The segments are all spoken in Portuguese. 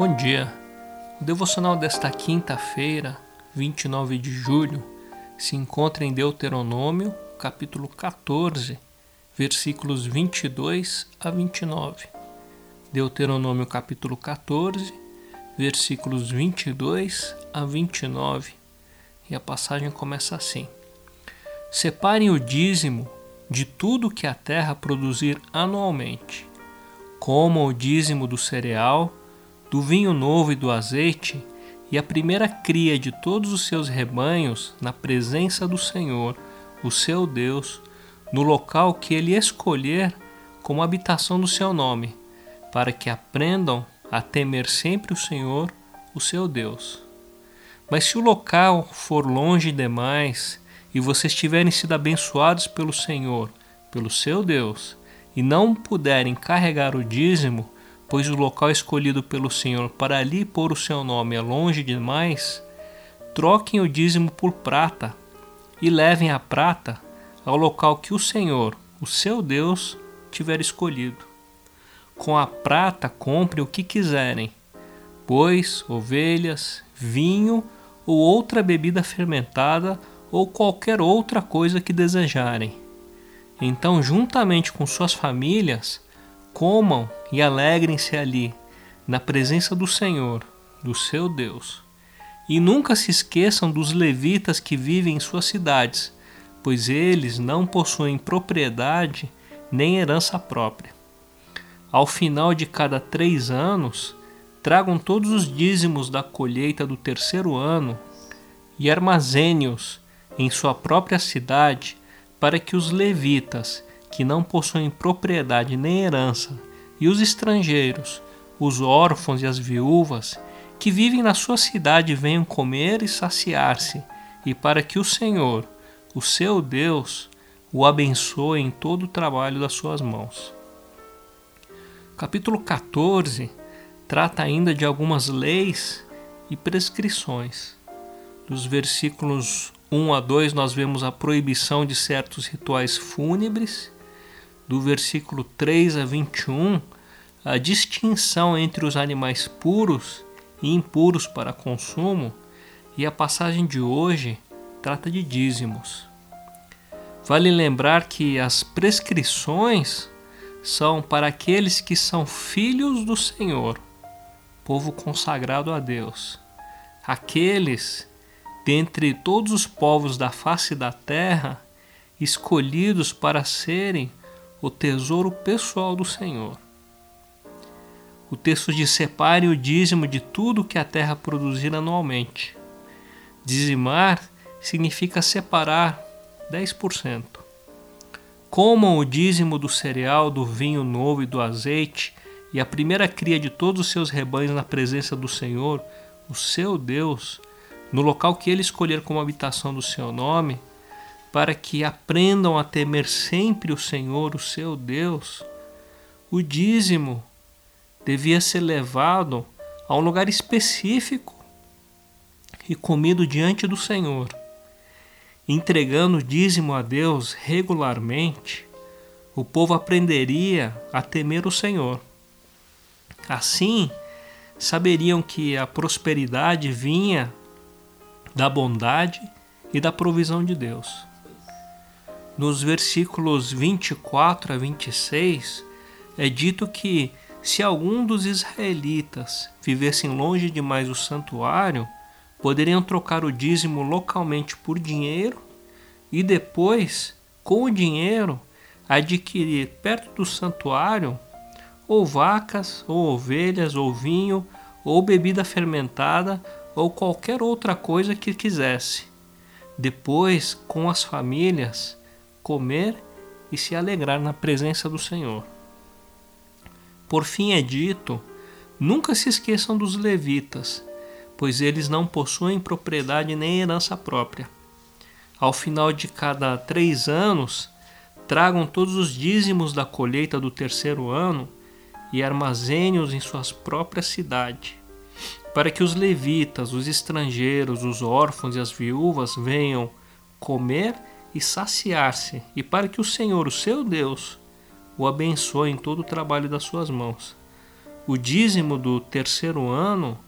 Bom dia. O devocional desta quinta-feira, 29 de julho, se encontra em Deuteronômio, capítulo 14, versículos 22 a 29. Deuteronômio, capítulo 14, versículos 22 a 29. E a passagem começa assim: Separem o dízimo de tudo que a terra produzir anualmente. Comam o dízimo do cereal do vinho novo e do azeite, e a primeira cria de todos os seus rebanhos na presença do Senhor, o seu Deus, no local que ele escolher como habitação do seu nome, para que aprendam a temer sempre o Senhor, o seu Deus. Mas se o local for longe demais e vocês tiverem sido abençoados pelo Senhor, pelo seu Deus, e não puderem carregar o dízimo, pois o local escolhido pelo Senhor para ali pôr o seu nome é longe demais, troquem o dízimo por prata e levem a prata ao local que o Senhor, o seu Deus, tiver escolhido. Com a prata comprem o que quiserem: bois, ovelhas, vinho ou outra bebida fermentada ou qualquer outra coisa que desejarem. Então, juntamente com suas famílias, comam e alegrem-se ali, na presença do Senhor, do seu Deus. E nunca se esqueçam dos levitas que vivem em suas cidades, pois eles não possuem propriedade nem herança própria. Ao final de cada três anos, tragam todos os dízimos da colheita do terceiro ano e armazene-os em sua própria cidade, para que os levitas que não possuem propriedade nem herança, e os estrangeiros, os órfãos e as viúvas, que vivem na sua cidade venham comer e saciar-se, e para que o Senhor, o seu Deus, o abençoe em todo o trabalho das suas mãos. Capítulo 14 trata ainda de algumas leis e prescrições. Dos versículos 1 a 2 nós vemos a proibição de certos rituais fúnebres do versículo 3 a 21, a distinção entre os animais puros e impuros para consumo, e a passagem de hoje trata de dízimos. Vale lembrar que as prescrições são para aqueles que são filhos do Senhor, povo consagrado a Deus. Aqueles dentre todos os povos da face da terra, escolhidos para serem o tesouro pessoal do Senhor. O texto diz: separe o dízimo de tudo que a terra produzir anualmente. Dizimar significa separar 10%. Comam o dízimo do cereal, do vinho novo e do azeite, e a primeira cria de todos os seus rebanhos na presença do Senhor, o seu Deus, no local que ele escolher como habitação do seu nome, para que aprendam a temer sempre o Senhor, o seu Deus, o dízimo devia ser levado a um lugar específico e comido diante do Senhor. Entregando o dízimo a Deus regularmente, o povo aprenderia a temer o Senhor. Assim, saberiam que a prosperidade vinha da bondade e da provisão de Deus nos versículos 24 a 26, é dito que se algum dos israelitas vivessem longe demais do santuário, poderiam trocar o dízimo localmente por dinheiro e depois, com o dinheiro, adquirir perto do santuário ou vacas, ou ovelhas, ou vinho, ou bebida fermentada, ou qualquer outra coisa que quisesse. Depois, com as famílias, comer e se alegrar na presença do Senhor. Por fim é dito: nunca se esqueçam dos levitas, pois eles não possuem propriedade nem herança própria. Ao final de cada três anos, tragam todos os dízimos da colheita do terceiro ano e armazene-os em suas próprias cidades, para que os levitas, os estrangeiros, os órfãos e as viúvas venham comer e saciar-se, e para que o Senhor, o seu Deus, o abençoe em todo o trabalho das suas mãos. o dízimo do terceiro ano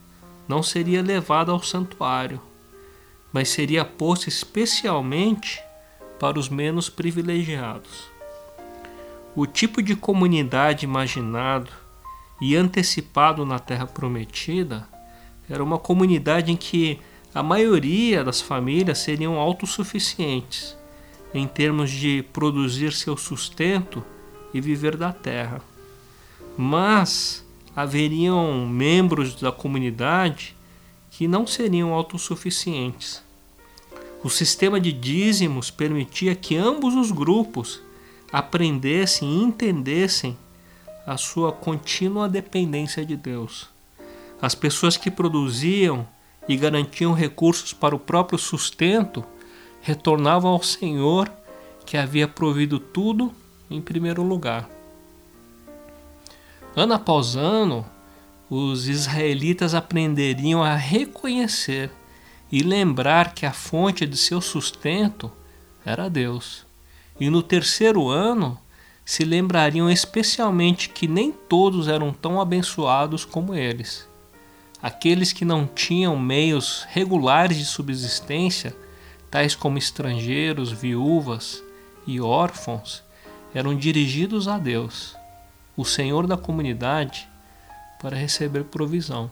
não seria levado ao santuário, mas seria posto especialmente para os menos privilegiados. O tipo de comunidade imaginado e antecipado na Terra Prometida era uma comunidade em que a maioria das famílias seriam autossuficientes em termos de produzir seu sustento e viver da terra. Mas haveriam membros da comunidade que não seriam autossuficientes. O sistema de dízimos permitia que ambos os grupos aprendessem e entendessem a sua contínua dependência de Deus. As pessoas que produziam e garantiam recursos para o próprio sustento retornavam ao Senhor que havia provido tudo em primeiro lugar. Ano após ano, os israelitas aprenderiam a reconhecer e lembrar que a fonte de seu sustento era Deus. E no terceiro ano, se lembrariam especialmente que nem todos eram tão abençoados como eles. Aqueles que não tinham meios regulares de subsistência, tais como estrangeiros, viúvas e órfãos, eram dirigidos a Deus, o Senhor da comunidade, para receber provisão.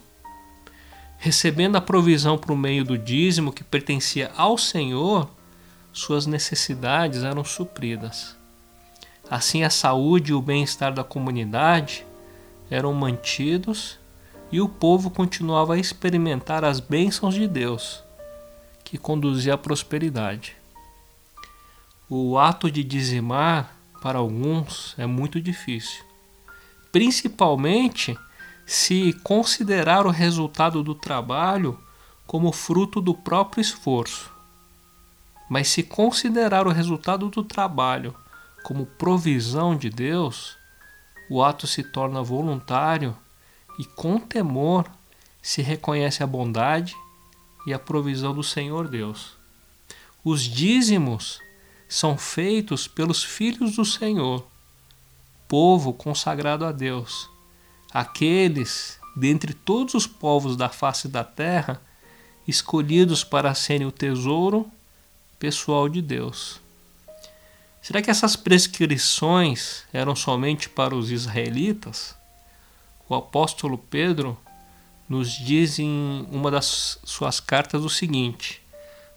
Recebendo a provisão por meio do dízimo que pertencia ao Senhor, suas necessidades eram supridas. Assim, a saúde e o bem-estar da comunidade eram mantidos e o povo continuava a experimentar as bênçãos de Deus, que conduzia à prosperidade. O ato de dizimar, para alguns, é muito difícil, principalmente se considerar o resultado do trabalho como fruto do próprio esforço. Mas se considerar o resultado do trabalho como provisão de Deus, o ato se torna voluntário e com temor se reconhece a bondade e a provisão do Senhor Deus. Os dízimos são feitos pelos filhos do Senhor, povo consagrado a Deus, aqueles dentre todos os povos da face da terra escolhidos para serem o tesouro pessoal de Deus. Será que essas prescrições eram somente para os israelitas? O apóstolo Pedro nos diz em uma das suas cartas o seguinte: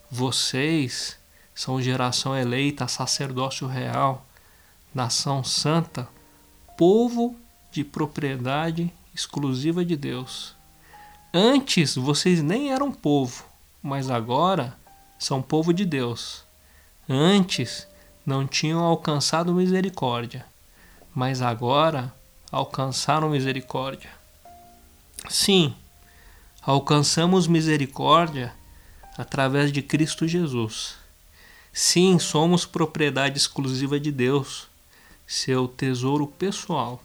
Vocês são geração eleita, sacerdócio real, nação santa, povo de propriedade exclusiva de Deus. Antes vocês nem eram povo, mas agora são povo de Deus. Antes não tinham alcançado misericórdia, mas agora alcançaram misericórdia. Sim, alcançamos misericórdia através de Cristo Jesus. Sim, somos propriedade exclusiva de Deus, seu tesouro pessoal.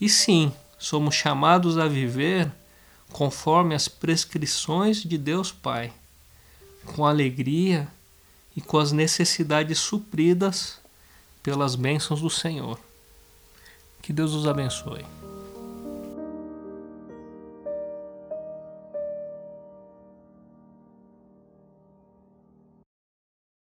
E sim, somos chamados a viver conforme as prescrições de Deus Pai, com alegria e com as necessidades supridas pelas bênçãos do Senhor. Que Deus os abençoe.